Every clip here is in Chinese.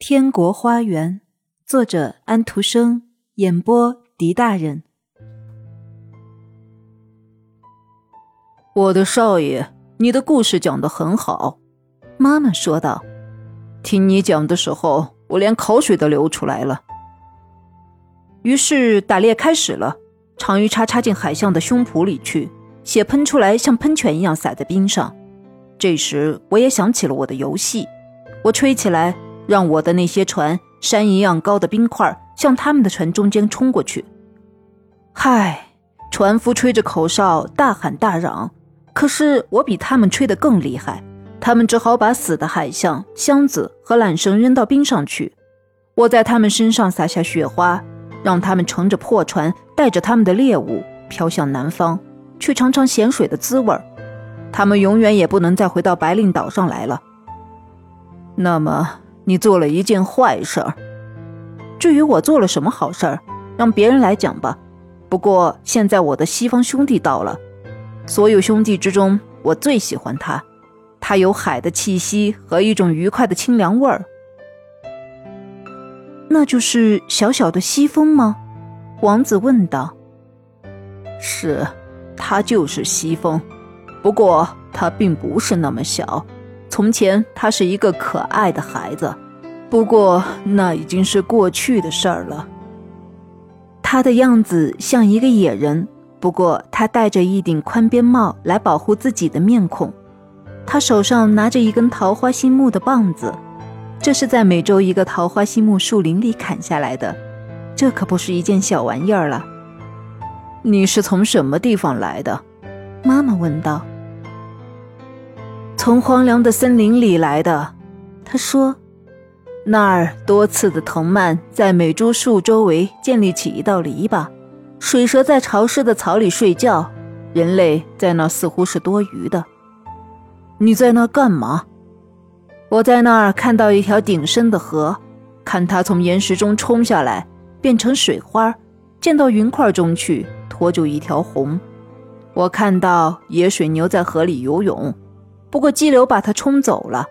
天国花园，作者安徒生，演播狄大人。我的少爷，你的故事讲得很好，妈妈说道。听你讲的时候，我连口水都流出来了。于是打猎开始了，长鱼叉插进海象的胸脯里去，血喷出来，像喷泉一样洒在冰上。这时我也想起了我的游戏，我吹起来。让我的那些船，山一样高的冰块，向他们的船中间冲过去。嗨，船夫吹着口哨，大喊大嚷。可是我比他们吹得更厉害，他们只好把死的海象、箱子和缆绳扔到冰上去。我在他们身上撒下雪花，让他们乘着破船，带着他们的猎物飘向南方，去尝尝咸水的滋味他们永远也不能再回到白令岛上来了。那么。你做了一件坏事儿。至于我做了什么好事儿，让别人来讲吧。不过现在我的西方兄弟到了，所有兄弟之中，我最喜欢他。他有海的气息和一种愉快的清凉味儿。那就是小小的西风吗？王子问道。是，他就是西风。不过他并不是那么小。从前他是一个可爱的孩子，不过那已经是过去的事儿了。他的样子像一个野人，不过他戴着一顶宽边帽来保护自己的面孔。他手上拿着一根桃花心木的棒子，这是在美洲一个桃花心木树林里砍下来的。这可不是一件小玩意儿了。你是从什么地方来的？妈妈问道。从荒凉的森林里来的，他说：“那儿多刺的藤蔓在每株树周围建立起一道篱笆，水蛇在潮湿的草里睡觉，人类在那似乎是多余的。你在那干嘛？我在那儿看到一条顶深的河，看它从岩石中冲下来，变成水花，溅到云块中去，拖住一条虹。我看到野水牛在河里游泳。”不过激流把它冲走了。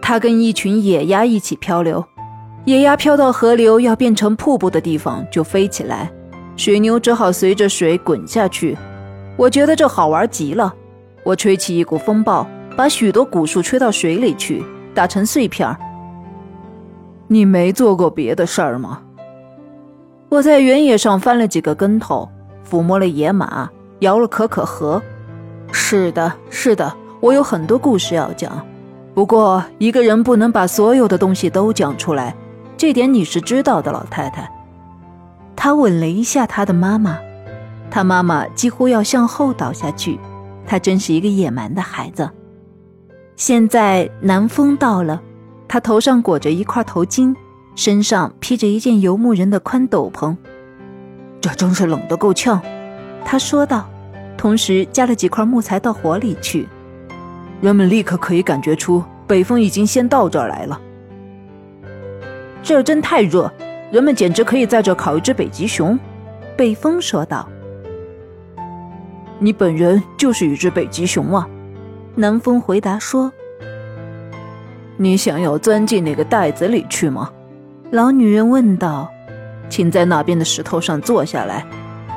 它跟一群野鸭一起漂流，野鸭飘到河流要变成瀑布的地方就飞起来，水牛只好随着水滚下去。我觉得这好玩极了。我吹起一股风暴，把许多古树吹到水里去，打成碎片。你没做过别的事儿吗？我在原野上翻了几个跟头，抚摸了野马，摇了可可河。是的，是的，我有很多故事要讲。不过一个人不能把所有的东西都讲出来，这点你是知道的，老太太。他吻了一下他的妈妈，他妈妈几乎要向后倒下去。他真是一个野蛮的孩子。现在南风到了，他头上裹着一块头巾，身上披着一件游牧人的宽斗篷。这真是冷得够呛，他说道。同时加了几块木材到火里去，人们立刻可以感觉出北风已经先到这儿来了。这儿真太热，人们简直可以在这烤一只北极熊。北风说道：“你本人就是一只北极熊啊。”南风回答说：“你想要钻进那个袋子里去吗？”老女人问道。“请在那边的石头上坐下来，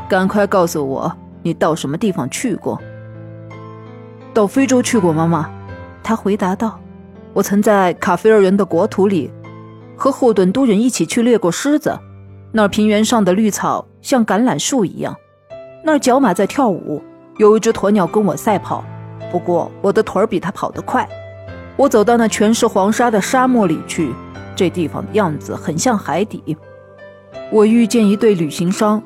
赶快告诉我。”你到什么地方去过？到非洲去过，妈妈。他回答道：“我曾在卡菲尔人的国土里，和霍顿都人一起去猎过狮子。那儿平原上的绿草像橄榄树一样，那儿角马在跳舞，有一只鸵鸟跟我赛跑，不过我的腿儿比它跑得快。我走到那全是黄沙的沙漠里去，这地方的样子很像海底。我遇见一对旅行商。”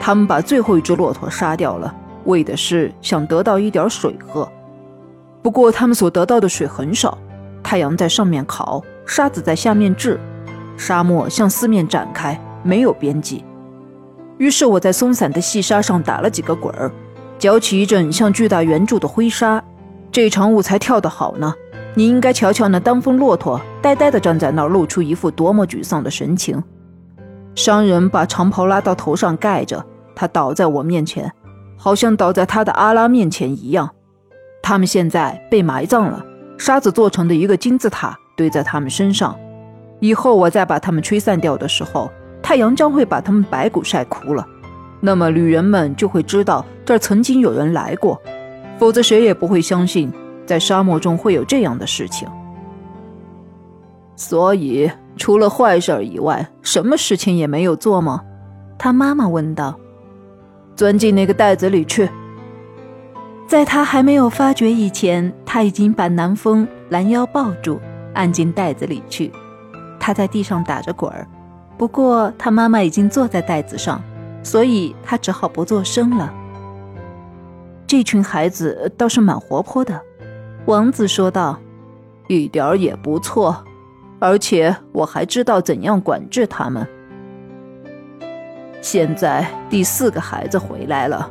他们把最后一只骆驼杀掉了，为的是想得到一点水喝。不过他们所得到的水很少，太阳在上面烤，沙子在下面炙，沙漠向四面展开，没有边际。于是我在松散的细沙上打了几个滚儿，搅起一阵像巨大圆柱的灰沙，这场舞才跳得好呢。你应该瞧瞧那当风骆驼，呆呆地站在那儿，露出一副多么沮丧的神情。商人把长袍拉到头上盖着，他倒在我面前，好像倒在他的阿拉面前一样。他们现在被埋葬了，沙子做成的一个金字塔堆在他们身上，以后我再把他们吹散掉的时候，太阳将会把他们白骨晒枯了。那么旅人们就会知道这儿曾经有人来过，否则谁也不会相信在沙漠中会有这样的事情。所以，除了坏事以外，什么事情也没有做吗？他妈妈问道。钻进那个袋子里去。在他还没有发觉以前，他已经把南风拦腰抱住，按进袋子里去。他在地上打着滚儿，不过他妈妈已经坐在袋子上，所以他只好不做声了。这群孩子倒是蛮活泼的，王子说道：“一点儿也不错，而且我还知道怎样管制他们。”现在第四个孩子回来了，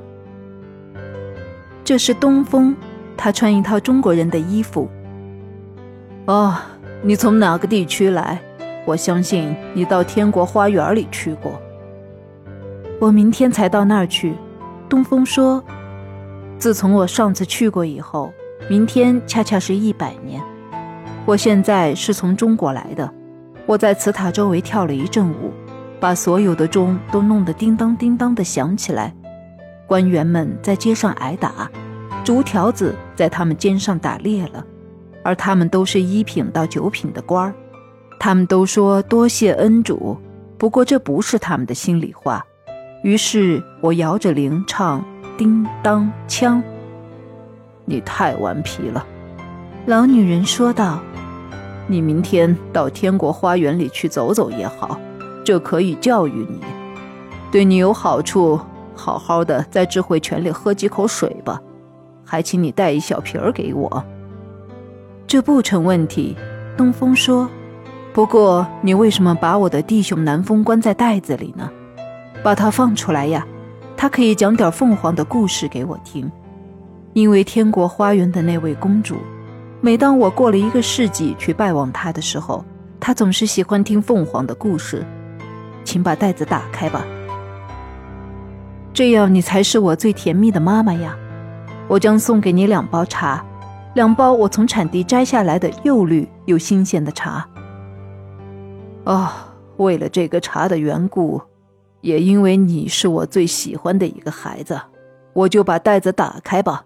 这是东风，他穿一套中国人的衣服。哦，你从哪个地区来？我相信你到天国花园里去过。我明天才到那儿去。东风说：“自从我上次去过以后，明天恰恰是一百年。我现在是从中国来的，我在祠塔周围跳了一阵舞。”把所有的钟都弄得叮当叮当的响起来，官员们在街上挨打，竹条子在他们肩上打裂了，而他们都是一品到九品的官儿，他们都说多谢恩主，不过这不是他们的心里话。于是我摇着铃唱叮当枪。你太顽皮了，老女人说道。你明天到天国花园里去走走也好。这可以教育你，对你有好处。好好的在智慧泉里喝几口水吧，还请你带一小瓶儿给我。这不成问题，东风说。不过你为什么把我的弟兄南风关在袋子里呢？把他放出来呀，他可以讲点凤凰的故事给我听。因为天国花园的那位公主，每当我过了一个世纪去拜望他的时候，他总是喜欢听凤凰的故事。请把袋子打开吧，这样你才是我最甜蜜的妈妈呀！我将送给你两包茶，两包我从产地摘下来的又绿又新鲜的茶。哦，为了这个茶的缘故，也因为你是我最喜欢的一个孩子，我就把袋子打开吧。